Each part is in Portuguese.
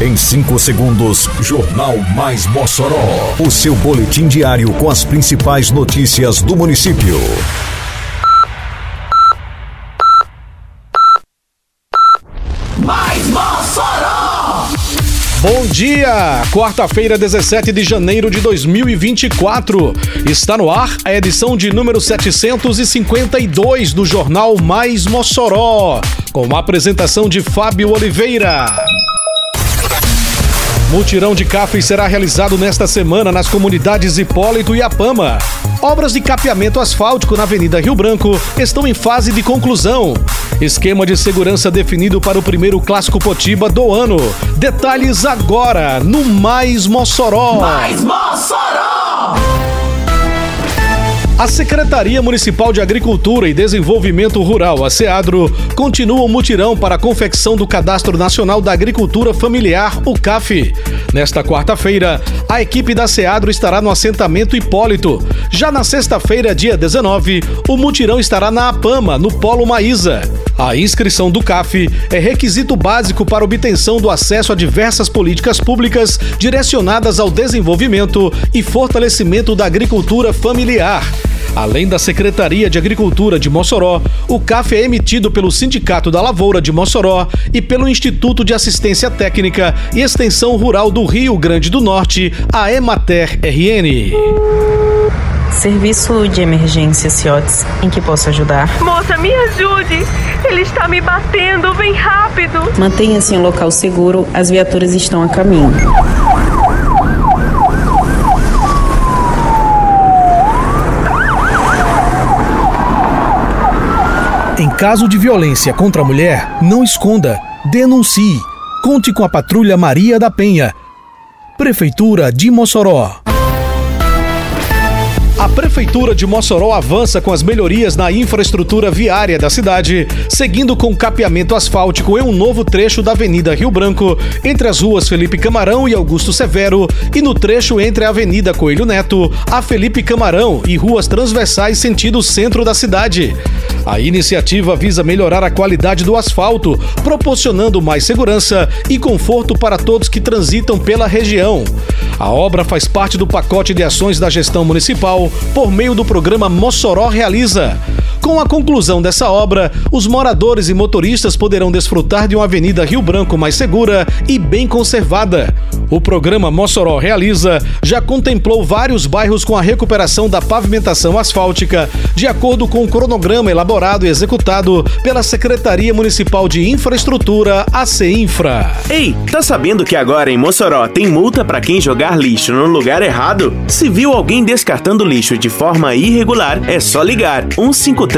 Em 5 segundos, Jornal Mais Mossoró. O seu boletim diário com as principais notícias do município. Mais Mossoró! Bom dia! Quarta-feira, 17 de janeiro de 2024. Está no ar a edição de número 752 do Jornal Mais Mossoró, com a apresentação de Fábio Oliveira. Mutirão de café será realizado nesta semana nas comunidades Hipólito e Apama. Obras de capeamento asfáltico na Avenida Rio Branco estão em fase de conclusão. Esquema de segurança definido para o primeiro clássico Potiba do ano. Detalhes agora no Mais Mossoró. Mais Mossoró! A Secretaria Municipal de Agricultura e Desenvolvimento Rural, a SEADRO, continua o mutirão para a confecção do Cadastro Nacional da Agricultura Familiar, o CAF. Nesta quarta-feira, a equipe da SEADRO estará no assentamento Hipólito. Já na sexta-feira, dia 19, o mutirão estará na APAMA, no Polo Maísa. A inscrição do CAF é requisito básico para obtenção do acesso a diversas políticas públicas direcionadas ao desenvolvimento e fortalecimento da agricultura familiar. Além da Secretaria de Agricultura de Mossoró, o CAF é emitido pelo Sindicato da Lavoura de Mossoró e pelo Instituto de Assistência Técnica e Extensão Rural do Rio Grande do Norte, a Emater RN. Serviço de emergência CIOTS, em que posso ajudar? Moça, me ajude! Ele está me batendo, vem rápido! Mantenha-se em um local seguro, as viaturas estão a caminho. Em caso de violência contra a mulher, não esconda, denuncie. Conte com a Patrulha Maria da Penha. Prefeitura de Mossoró. A Prefeitura de Mossoró avança com as melhorias na infraestrutura viária da cidade, seguindo com capeamento asfáltico em um novo trecho da Avenida Rio Branco, entre as ruas Felipe Camarão e Augusto Severo, e no trecho entre a Avenida Coelho Neto, a Felipe Camarão e ruas transversais sentido centro da cidade. A iniciativa visa melhorar a qualidade do asfalto, proporcionando mais segurança e conforto para todos que transitam pela região. A obra faz parte do pacote de ações da gestão municipal por meio do programa Mossoró Realiza. Com a conclusão dessa obra, os moradores e motoristas poderão desfrutar de uma Avenida Rio Branco mais segura e bem conservada. O programa Mossoró Realiza já contemplou vários bairros com a recuperação da pavimentação asfáltica, de acordo com o cronograma elaborado e executado pela Secretaria Municipal de Infraestrutura, a CEINFRA. Ei, tá sabendo que agora em Mossoró tem multa para quem jogar lixo no lugar errado? Se viu alguém descartando lixo de forma irregular, é só ligar 153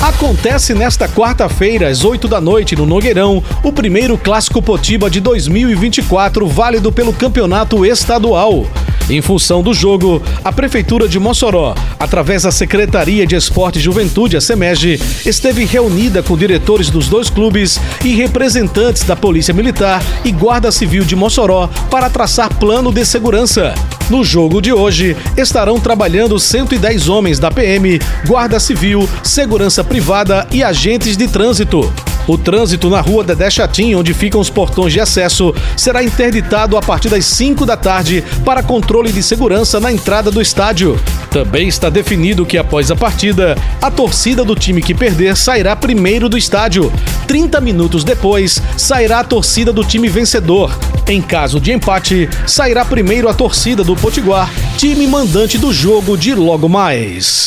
Acontece nesta quarta-feira, às 8 da noite, no Nogueirão, o primeiro Clássico Potiba de 2024, válido pelo Campeonato Estadual. Em função do jogo, a Prefeitura de Mossoró, através da Secretaria de Esporte e Juventude, a SEMEG, esteve reunida com diretores dos dois clubes e representantes da Polícia Militar e Guarda Civil de Mossoró para traçar plano de segurança. No jogo de hoje, estarão trabalhando 110 homens da PM, Guarda Civil, Segurança Privada e agentes de trânsito. O trânsito na rua Dedé Chatim, onde ficam os portões de acesso, será interditado a partir das 5 da tarde para controle de segurança na entrada do estádio. Também está definido que após a partida, a torcida do time que perder sairá primeiro do estádio. 30 minutos depois, sairá a torcida do time vencedor. Em caso de empate, sairá primeiro a torcida do Potiguar, time mandante do jogo de logo mais.